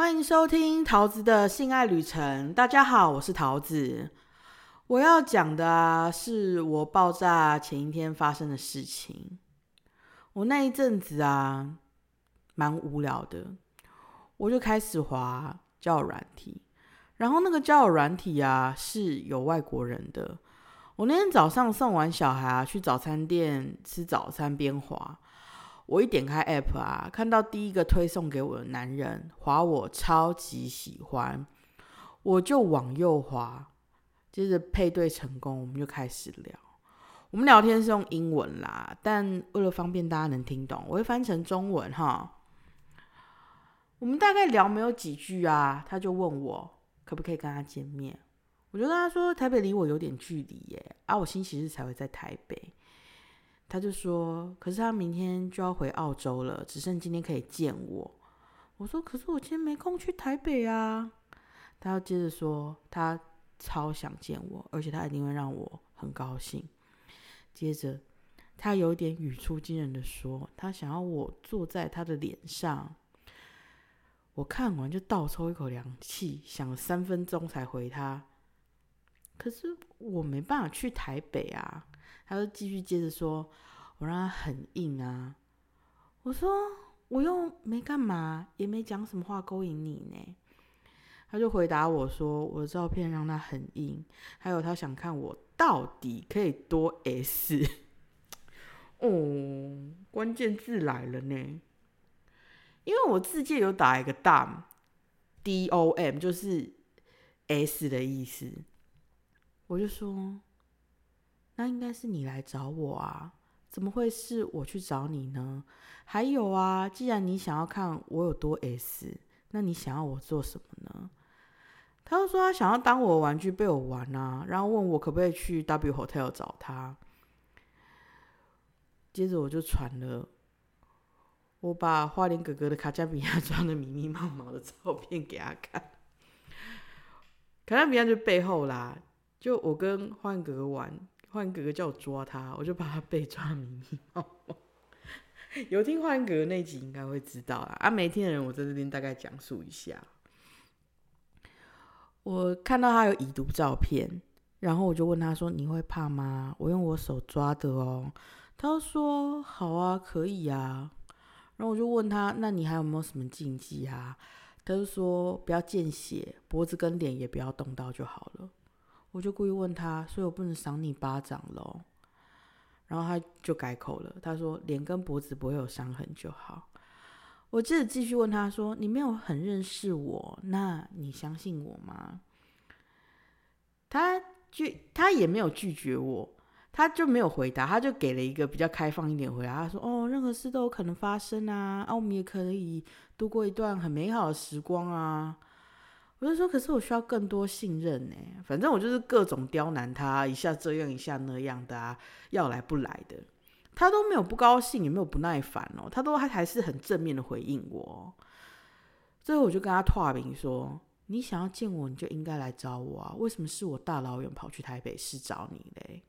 欢迎收听桃子的性爱旅程。大家好，我是桃子。我要讲的啊，是我爆炸前一天发生的事情。我那一阵子啊，蛮无聊的，我就开始滑交友软体。然后那个交友软体啊，是有外国人的。我那天早上送完小孩啊，去早餐店吃早餐边滑。我一点开 app 啊，看到第一个推送给我的男人，滑我超级喜欢，我就往右滑，接着配对成功，我们就开始聊。我们聊天是用英文啦，但为了方便大家能听懂，我会翻成中文哈。我们大概聊没有几句啊，他就问我可不可以跟他见面，我就跟他说台北离我有点距离耶，啊，我星期日才会在台北。他就说：“可是他明天就要回澳洲了，只剩今天可以见我。”我说：“可是我今天没空去台北啊。”他要接着说：“他超想见我，而且他一定会让我很高兴。”接着他有点语出惊人的说：“他想要我坐在他的脸上。”我看完就倒抽一口凉气，想了三分钟才回他：“可是我没办法去台北啊。”他就继续接着说：“我让他很硬啊。”我说：“我又没干嘛，也没讲什么话勾引你呢。”他就回答我说：“我的照片让他很硬，还有他想看我到底可以多 S。”哦，关键字来了呢，因为我字界有打一个 dom，d o m 就是 S 的意思，我就说。那应该是你来找我啊？怎么会是我去找你呢？还有啊，既然你想要看我有多 S，那你想要我做什么呢？他又说他想要当我的玩具被我玩啊，然后问我可不可以去 W Hotel 找他。接着我就传了我把花莲哥哥的卡加比亚 装的密密麻麻的照片给他看。卡加比亚就背后啦，就我跟花莲哥哥玩。幻哥哥叫我抓他，我就把他被抓迷迷。有听幻哥哥那集应该会知道啦，啊，没听的人我在这边大概讲述一下。我看到他有已读照片，然后我就问他说：“你会怕吗？我用我手抓的哦。”他说：“好啊，可以啊。”然后我就问他：“那你还有没有什么禁忌啊？”他就说：“不要见血，脖子跟脸也不要动到就好了。”我就故意问他，所以我不能赏你巴掌喽。然后他就改口了，他说脸跟脖子不会有伤痕就好。我接着继续问他说：“你没有很认识我，那你相信我吗？”他就他也没有拒绝我，他就没有回答，他就给了一个比较开放一点回答。他说：“哦，任何事都有可能发生啊，啊，我们也可以度过一段很美好的时光啊。”我就说，可是我需要更多信任呢。反正我就是各种刁难他，一下这样一下那样的啊，要来不来的，他都没有不高兴，也没有不耐烦哦，他都还还是很正面的回应我。最后我就跟他拓明说：“你想要见我，你就应该来找我啊，为什么是我大老远跑去台北市找你嘞？”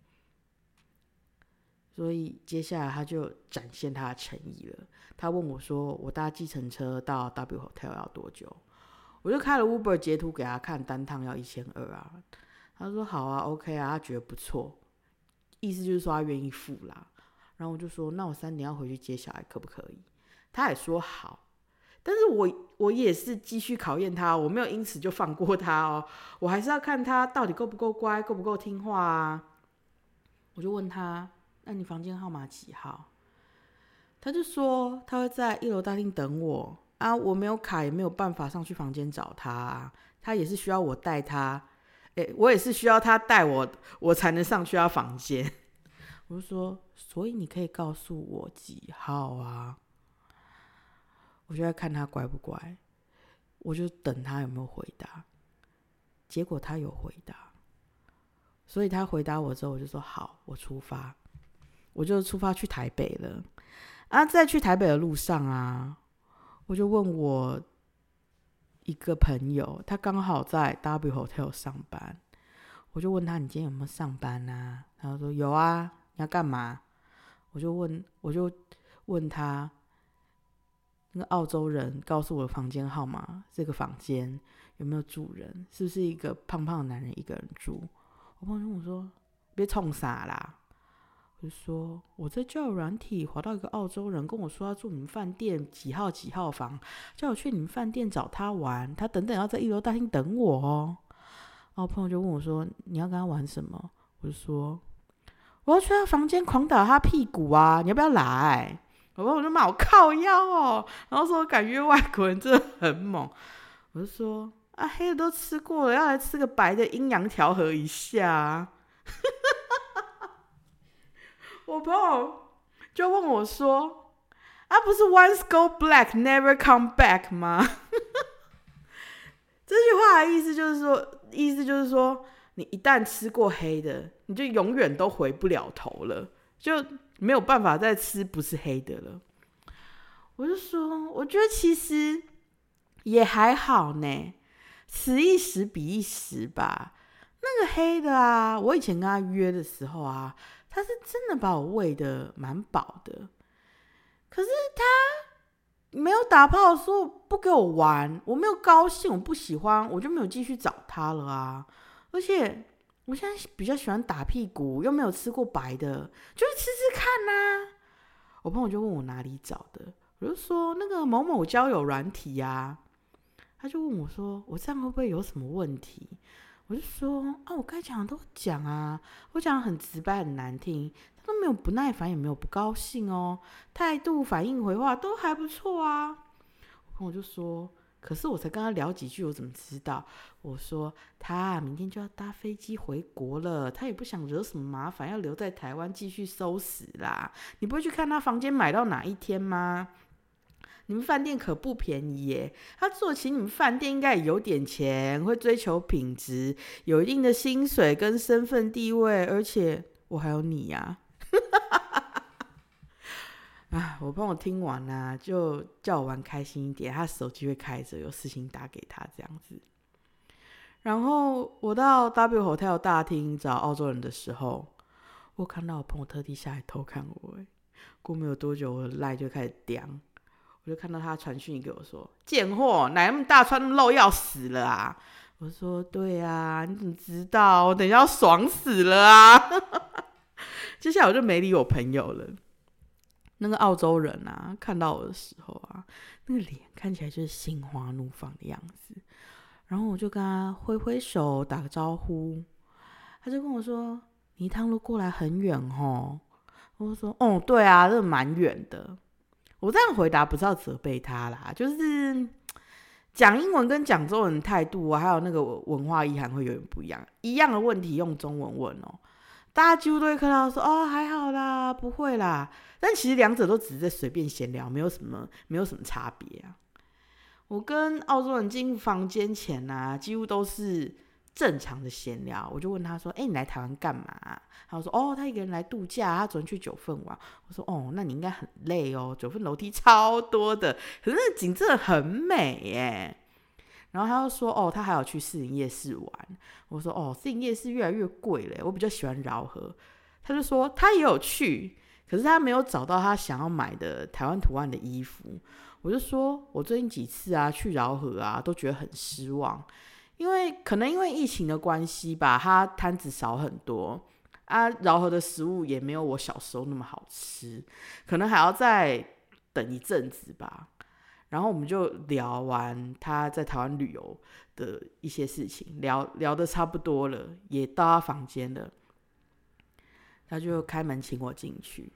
所以接下来他就展现他的诚意了。他问我说：“我搭计程车到 W Hotel 要多久？”我就开了 Uber 截图给他看，单趟要一千二啊。他说好啊，OK 啊，他觉得不错，意思就是说他愿意付啦。然后我就说，那我三点要回去接小孩，可不可以？他也说好，但是我我也是继续考验他，我没有因此就放过他哦，我还是要看他到底够不够乖，够不够听话啊。我就问他，那你房间号码几号？他就说他会在一楼大厅等我。啊，我没有卡，也没有办法上去房间找他。他也是需要我带他，诶，我也是需要他带我，我才能上去他房间。我就说，所以你可以告诉我几号啊？我就在看他乖不乖，我就等他有没有回答。结果他有回答，所以他回答我之后，我就说好，我出发，我就出发去台北了。啊，在去台北的路上啊。我就问我一个朋友，他刚好在 W Hotel 上班，我就问他：“你今天有没有上班啊？”他说：“有啊。”你要干嘛？我就问，我就问他：“那个澳洲人告诉我的房间号码，这个房间有没有住人？是不是一个胖胖的男人一个人住？我朋友跟我说：“别冲傻啦！”就说：“我在叫软体滑到一个澳洲人，跟我说要住你们饭店几号几号房，叫我去你们饭店找他玩，他等等要在一楼大厅等我哦。”然后朋友就问我说：“你要跟他玩什么？”我就说：“我要去他房间狂打他屁股啊！你要不要来？”我朋友就骂我靠腰哦，然后说我敢约外国人真的很猛。我就说：“啊，黑的都吃过了，要来吃个白的，阴阳调和一下。”我朋友就问我说：“啊，不是 Once go black, never come back 吗？” 这句话的意思就是说，意思就是说，你一旦吃过黑的，你就永远都回不了头了，就没有办法再吃不是黑的了。我就说，我觉得其实也还好呢，此一时彼一时吧。那个黑的啊，我以前跟他约的时候啊，他是真的把我喂的蛮饱的，可是他没有打炮，说不给我玩，我没有高兴，我不喜欢，我就没有继续找他了啊。而且我现在比较喜欢打屁股，又没有吃过白的，就是吃吃看呐。我朋友就问我哪里找的，我就说那个某某交友软体呀。他就问我说，我这样会不会有什么问题？我就说啊，我该讲的都讲啊，我讲的很直白很难听，他都没有不耐烦，也没有不高兴哦，态度反应回话都还不错啊。我朋友就说，可是我才跟他聊几句，我怎么知道？我说他明天就要搭飞机回国了，他也不想惹什么麻烦，要留在台湾继续收拾啦。你不会去看他房间买到哪一天吗？你们饭店可不便宜耶，他做起你们饭店应该也有点钱，会追求品质，有一定的薪水跟身份地位，而且我还有你呀！啊，我朋友听完啦，就叫我玩开心一点，他手机会开着，有事情打给他这样子。然后我到 W Hotel 大厅找澳洲人的时候，我看到我朋友特地下来偷看我，过没有多久，我的赖就开始掉。我就看到他传讯给我说：“贱货，奶那么大，穿那么露，要死了啊！”我说：“对啊，你怎么知道？我等一下要爽死了啊！” 接下来我就没理我朋友了。那个澳洲人啊，看到我的时候啊，那个脸看起来就是心花怒放的样子。然后我就跟他挥挥手，打个招呼。他就跟我说：“你一路过来很远哦。”我说：“哦，对啊，这蛮远的。”我这样回答不是要责备他啦，就是讲英文跟讲中文态度啊，还有那个文化意涵会有点不一样。一样的问题用中文问哦，大家几乎都会看到说哦还好啦，不会啦。但其实两者都只是在随便闲聊，没有什么没有什么差别啊。我跟澳洲人进房间前啊，几乎都是。正常的闲聊，我就问他说：“哎，你来台湾干嘛？”他说：“哦，他一个人来度假，他昨天去九份玩。”我说：“哦，那你应该很累哦，九份楼梯超多的，可是景真的很美耶。”然后他又说：“哦，他还要去四营夜市玩。”我说：“哦，四营夜市越来越贵了，我比较喜欢饶河。”他就说他也有去，可是他没有找到他想要买的台湾图案的衣服。我就说：“我最近几次啊去饶河啊，都觉得很失望。”因为可能因为疫情的关系吧，它摊子少很多啊，饶河的食物也没有我小时候那么好吃，可能还要再等一阵子吧。然后我们就聊完他在台湾旅游的一些事情，聊聊的差不多了，也到他房间了，他就开门请我进去。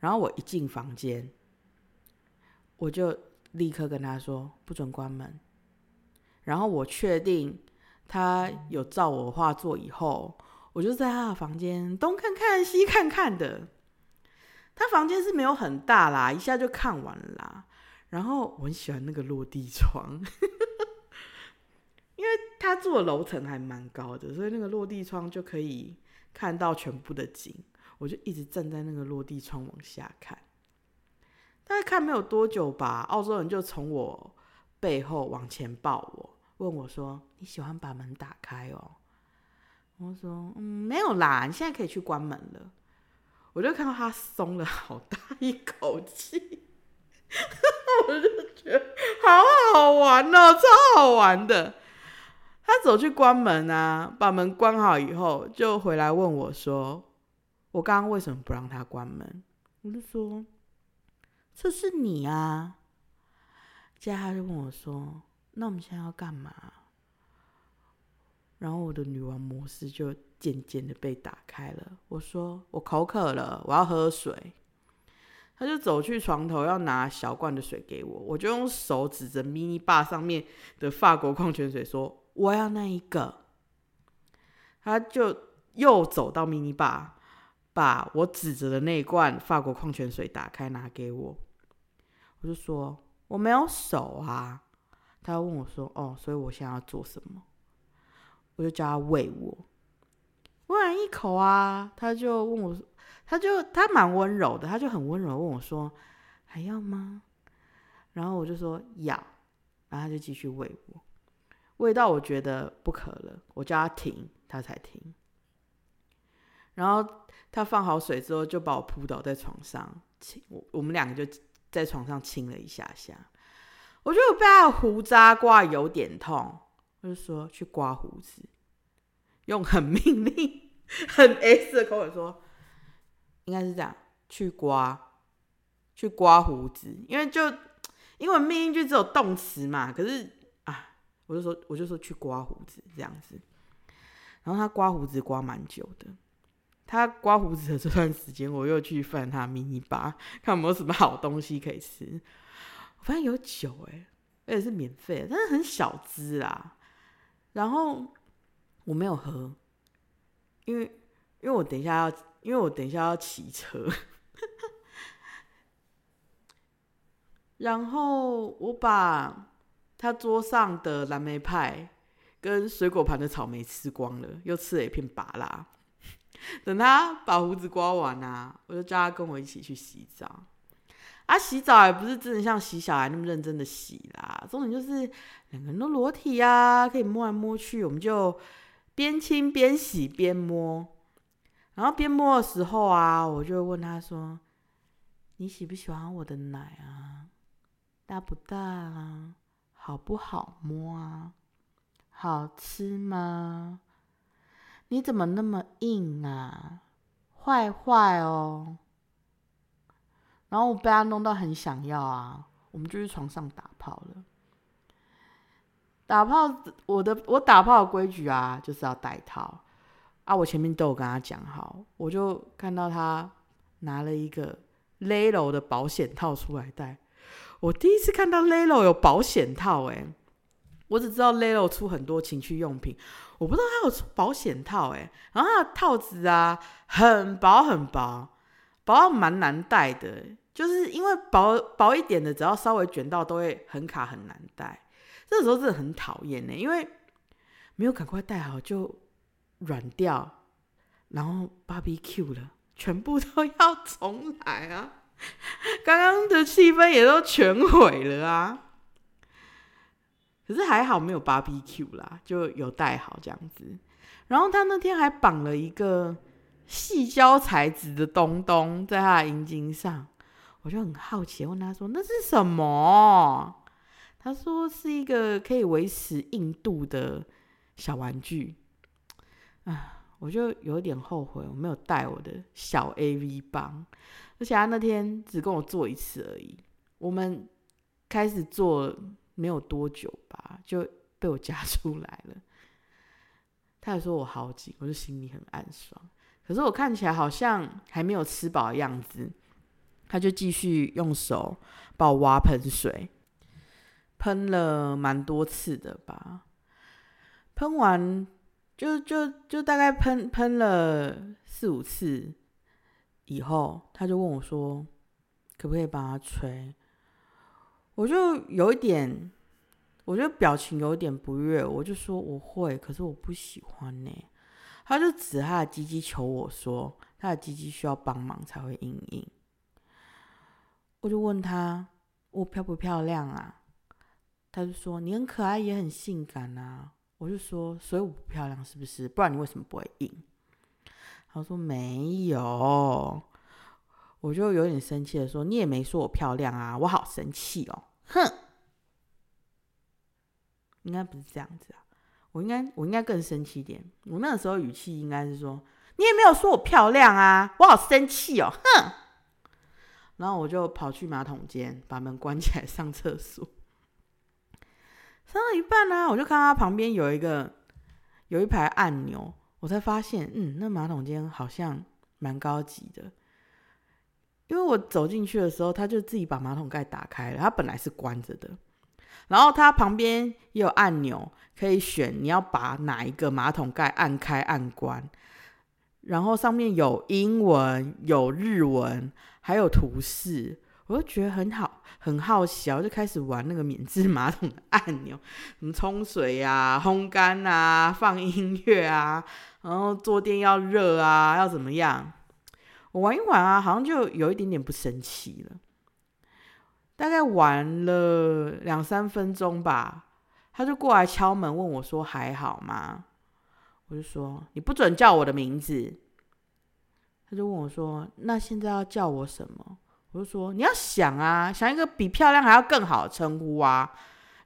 然后我一进房间，我就立刻跟他说不准关门。然后我确定。他有照我画作以后，我就在他的房间东看看西看看的。他房间是没有很大啦，一下就看完啦。然后我很喜欢那个落地窗，因为他住的楼层还蛮高的，所以那个落地窗就可以看到全部的景。我就一直站在那个落地窗往下看。大概看没有多久吧，澳洲人就从我背后往前抱我。问我说：“你喜欢把门打开哦？”我说：“嗯，没有啦，你现在可以去关门了。”我就看到他松了好大一口气，我就觉得好好玩哦，超好玩的。他走去关门啊，把门关好以后，就回来问我说：“我刚刚为什么不让他关门？”我就说：“这是你啊。”接着他就问我说：“那我们现在要干嘛？”然后我的女王模式就渐渐的被打开了。我说：“我口渴了，我要喝水。”他就走去床头要拿小罐的水给我，我就用手指着 mini bar 上面的法国矿泉水说：“我要那一个。”他就又走到 mini bar，把我指着的那一罐法国矿泉水打开拿给我。我就说：“我没有手啊。”他问我说：“哦，所以我现在要做什么？”我就叫他喂我，喂完一口啊，他就问我。他就他蛮温柔的，他就很温柔问我说：“还要吗？”然后我就说要，然后他就继续喂我，喂到我觉得不渴了，我叫他停，他才停。然后他放好水之后，就把我扑倒在床上亲我，我们两个就在床上亲了一下下。我觉得我被他的胡渣刮有点痛，我就说去刮胡子，用很命令、很 S 的口吻说。应该是这样，去刮，去刮胡子，因为就因为命令句只有动词嘛，可是啊，我就说我就说去刮胡子这样子，然后他刮胡子刮蛮久的，他刮胡子的这段时间，我又去翻他迷你吧，看有没有什么好东西可以吃，我发现有酒哎，而且是免费，但是很小资啦，然后我没有喝，因为因为我等一下要。因为我等一下要骑车，然后我把他桌上的蓝莓派跟水果盘的草莓吃光了，又吃了一片芭拉。等他把胡子刮完啊，我就叫他跟我一起去洗澡。啊，洗澡也不是真的像洗小孩那么认真的洗啦，重点就是两个人都裸体啊，可以摸来摸去，我们就边亲边洗边摸。然后边摸的时候啊，我就问他说：“你喜不喜欢我的奶啊？大不大啊？好不好摸啊？好吃吗？你怎么那么硬啊？坏坏哦！”然后我被他弄到很想要啊，我们就去床上打炮了。打炮，我的我打炮的规矩啊，就是要戴套。啊！我前面都有跟他讲好，我就看到他拿了一个 Lelo 的保险套出来戴。我第一次看到 Lelo 有保险套，哎，我只知道 Lelo 出很多情趣用品，我不知道他有保险套，哎。然后它的套子啊，很薄很薄，薄到蛮难戴的，就是因为薄薄一点的，只要稍微卷到都会很卡，很难戴。这时候真的很讨厌呢，因为没有赶快戴好就。软掉，然后 b 比 Q b 了，全部都要重来啊！刚刚的气氛也都全毁了啊！可是还好没有 b 比 Q b 啦，就有戴好这样子。然后他那天还绑了一个细胶材质的东东在他的阴茎上，我就很好奇问他说：“那是什么？”他说：“是一个可以维持硬度的小玩具。”啊，我就有点后悔，我没有带我的小 A V 棒，而且他那天只跟我做一次而已。我们开始做没有多久吧，就被我夹出来了。他还说我好紧，我就心里很暗爽。可是我看起来好像还没有吃饱的样子，他就继续用手帮我挖喷水，喷了蛮多次的吧，喷完。就就就大概喷喷了四五次以后，他就问我说：“可不可以帮他吹？”我就有一点，我就表情有点不悦，我就说：“我会，可是我不喜欢呢。”他就指他的鸡鸡求我说：“他的鸡鸡需要帮忙才会硬硬。”我就问他：“我漂不漂亮啊？”他就说：“你很可爱，也很性感啊。”我就说，所以我不漂亮是不是？不然你为什么不会硬？他说没有，我就有点生气的说：“你也没说我漂亮啊，我好生气哦！”哼，应该不是这样子啊，我应该我应该更生气一点。我那个时候语气应该是说：“你也没有说我漂亮啊，我好生气哦！”哼，然后我就跑去马桶间，把门关起来上厕所。上到一半呢，我就看到旁边有一个有一排按钮，我才发现，嗯，那马桶间好像蛮高级的。因为我走进去的时候，他就自己把马桶盖打开了，它本来是关着的。然后它旁边也有按钮可以选，你要把哪一个马桶盖按开按关。然后上面有英文、有日文，还有图示，我就觉得很好，很好奇，我就开始玩那个免治马桶的按钮，什么冲水啊、烘干啊、放音乐啊，然后坐垫要热啊，要怎么样？我玩一玩啊，好像就有一点点不生气了。大概玩了两三分钟吧，他就过来敲门问我说：“还好吗？”我就说：“你不准叫我的名字。”他就问我说：“那现在要叫我什么？”我就说：“你要想啊，想一个比漂亮还要更好的称呼啊。”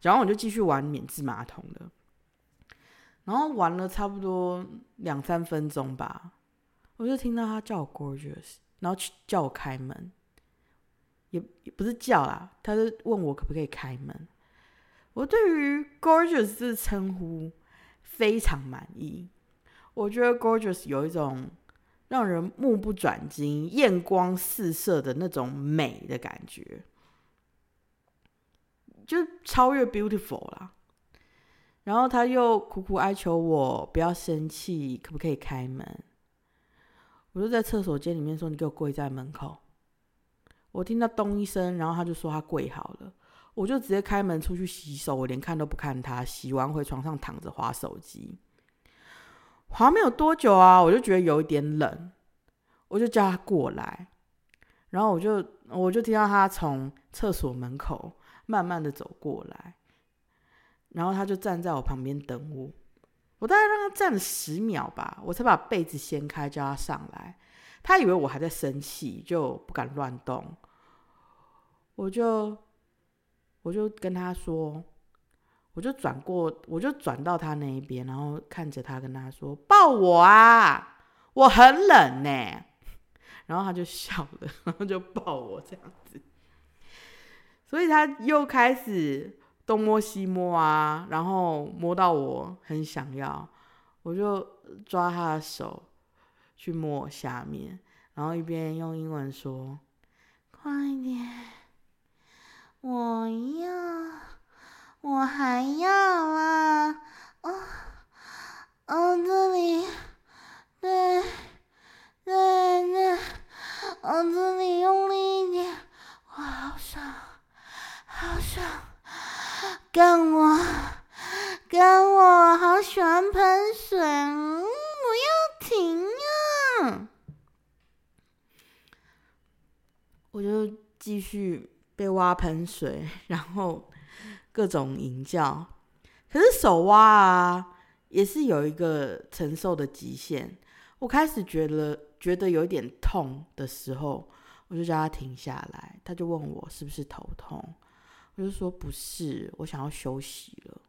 然后我就继续玩免治马桶了。然后玩了差不多两三分钟吧。我就听到他叫我 gorgeous，然后去叫我开门，也也不是叫啦，他是问我可不可以开门。我对于 gorgeous 这称呼非常满意，我觉得 gorgeous 有一种让人目不转睛、艳光四射的那种美的感觉，就超越 beautiful 啦。然后他又苦苦哀求我不要生气，可不可以开门？我就在厕所间里面说：“你给我跪在门口。”我听到咚一声，然后他就说他跪好了，我就直接开门出去洗手，我连看都不看他。洗完回床上躺着划手机，好像没有多久啊，我就觉得有一点冷，我就叫他过来，然后我就我就听到他从厕所门口慢慢的走过来，然后他就站在我旁边等我。我大概让他站了十秒吧，我才把被子掀开叫他上来。他以为我还在生气，就不敢乱动。我就我就跟他说，我就转过，我就转到他那一边，然后看着他跟他说：“抱我啊，我很冷呢。”然后他就笑了，然后就抱我这样子。所以他又开始。东摸西摸啊，然后摸到我很想要，我就抓他的手去摸我下面，然后一边用英文说：“快点，我要，我还要啊，哦，哦这里，对，对对，哦这里用力一点，我好爽，好爽。”干我，干我，好喜欢喷水，不要停啊！我就继续被挖喷水，然后各种营教。可是手挖啊，也是有一个承受的极限。我开始觉得觉得有点痛的时候，我就叫他停下来。他就问我是不是头痛。我就说不是，我想要休息了。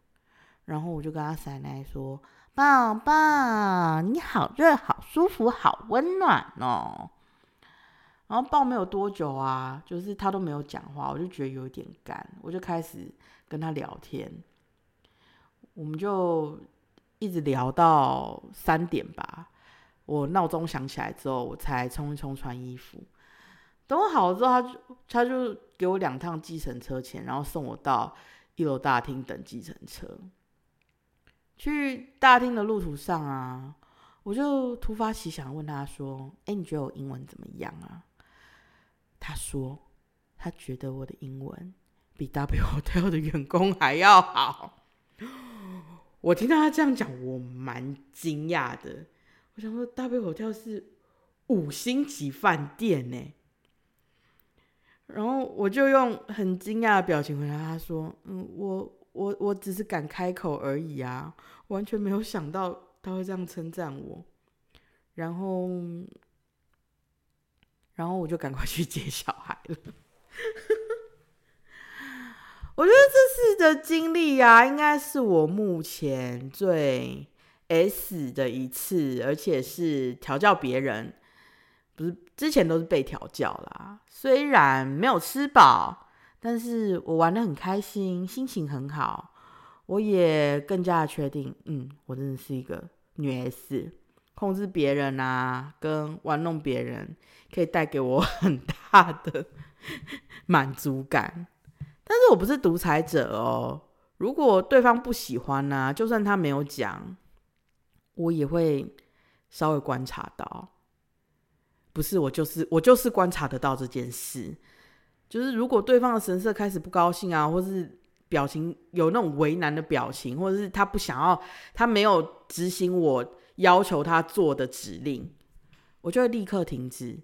然后我就跟他奶奶说：“宝宝，你好热，好舒服，好温暖哦。”然后抱没有多久啊，就是他都没有讲话，我就觉得有点干，我就开始跟他聊天。我们就一直聊到三点吧。我闹钟响起来之后，我才冲一冲穿衣服。等我好了之后，他就他就给我两趟计程车钱，然后送我到一楼大厅等计程车。去大厅的路途上啊，我就突发奇想问他说：“哎，你觉得我英文怎么样啊？”他说：“他觉得我的英文比 W Hotel 的员工还要好。”我听到他这样讲，我蛮惊讶的。我想说，W Hotel 是五星级饭店呢。然后我就用很惊讶的表情回答他说：“嗯，我我我只是敢开口而已啊，完全没有想到他会这样称赞我。”然后，然后我就赶快去接小孩了。我觉得这次的经历啊，应该是我目前最 S 的一次，而且是调教别人，不是之前都是被调教啦。虽然没有吃饱，但是我玩的很开心，心情很好。我也更加的确定，嗯，我真的是一个女 S，控制别人啊，跟玩弄别人，可以带给我很大的满足感。但是我不是独裁者哦。如果对方不喜欢呢，就算他没有讲，我也会稍微观察到。不是我就是我就是观察得到这件事。就是如果对方的神色开始不高兴啊，或是表情有那种为难的表情，或者是他不想要，他没有执行我要求他做的指令，我就会立刻停止。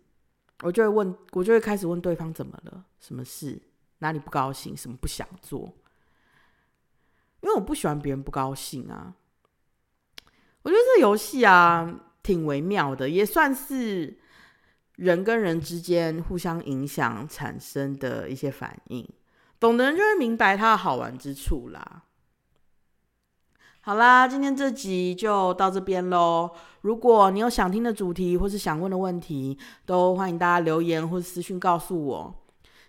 我就会问，我就会开始问对方怎么了，什么事。哪里不高兴？什么不想做？因为我不喜欢别人不高兴啊。我觉得这游戏啊挺微妙的，也算是人跟人之间互相影响产生的一些反应。懂的人就会明白它的好玩之处啦。好啦，今天这集就到这边喽。如果你有想听的主题或是想问的问题，都欢迎大家留言或者私讯告诉我。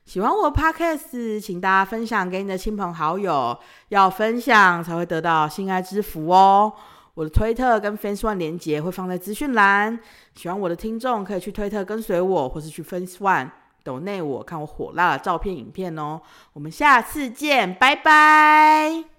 喜欢我的 podcast，请大家分享给你的亲朋好友，要分享才会得到心爱之福哦。我的推特跟 Fans One 连接会放在资讯栏，喜欢我的听众可以去推特跟随我，或是去 Fans One 抖内我看我火辣的照片影片哦。我们下次见，拜拜。